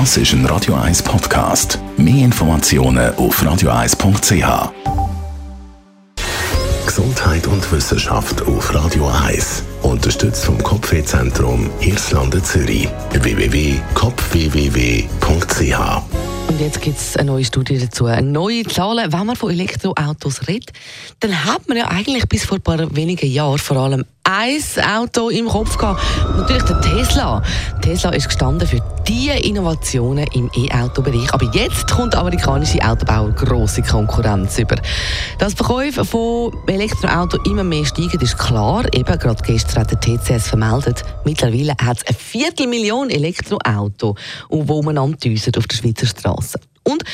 Das ist ein Radio 1 Podcast. Mehr Informationen auf radio1.ch. Gesundheit und Wissenschaft auf Radio 1. Unterstützt vom Kopfwehzentrum Irlande Zürich. www.kopfwww.ch und jetzt gibt es eine neue Studie dazu. Neue Zahlen, wenn man von Elektroautos redet, dann hat man ja eigentlich bis vor ein paar wenigen Jahren vor allem ein Auto im Kopf gehabt. Natürlich der Tesla. Tesla ist gestanden für die Innovationen im E-Auto-Bereich. Aber jetzt kommt der amerikanische Autobauer grosse Konkurrenz über. Dass Verkäufe von Elektroautos immer mehr steigen, ist klar. Eben gerade gestern hat der TCS vermeldet, mittlerweile hat es eine Viertelmillion Elektroautos, die man auf der Schweizer Straße. Und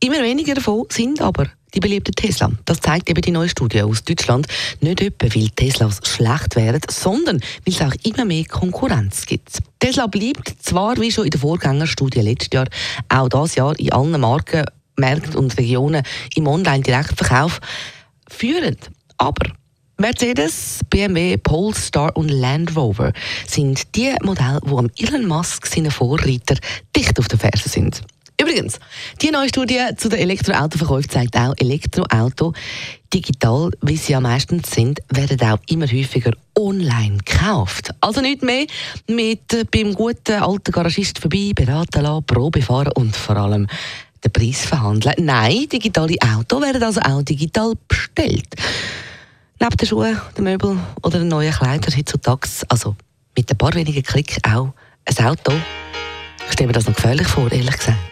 immer weniger davon sind aber die beliebten Tesla. Das zeigt eben die neue Studie aus Deutschland. Nicht etwa, weil Teslas schlecht wären, sondern weil es auch immer mehr Konkurrenz gibt. Tesla bleibt zwar, wie schon in der Vorgängerstudie letztes Jahr, auch dieses Jahr in allen Marken, Märkten und Regionen im Online-Direktverkauf führend. Aber Mercedes, BMW, Polestar und Land Rover sind die Modelle, die am Elon Musk seinen Vorreiter dicht auf der Ferse sind. Übrigens, die neue Studie zu den Elektroautoverkäufen zeigt auch, Elektroauto digital, wie sie ja meistens sind, werden auch immer häufiger online gekauft. Also nicht mehr mit äh, beim guten alten Garagist vorbei beraten lassen, Probe fahren und vor allem den Preis verhandeln. Nein, digitale Autos werden also auch digital bestellt. Neben den Schuhen, den Möbeln oder den neuen Kleidern heutzutage, also mit ein paar wenigen Klicks auch ein Auto. Ich stelle mir das noch gefährlich vor, ehrlich gesagt.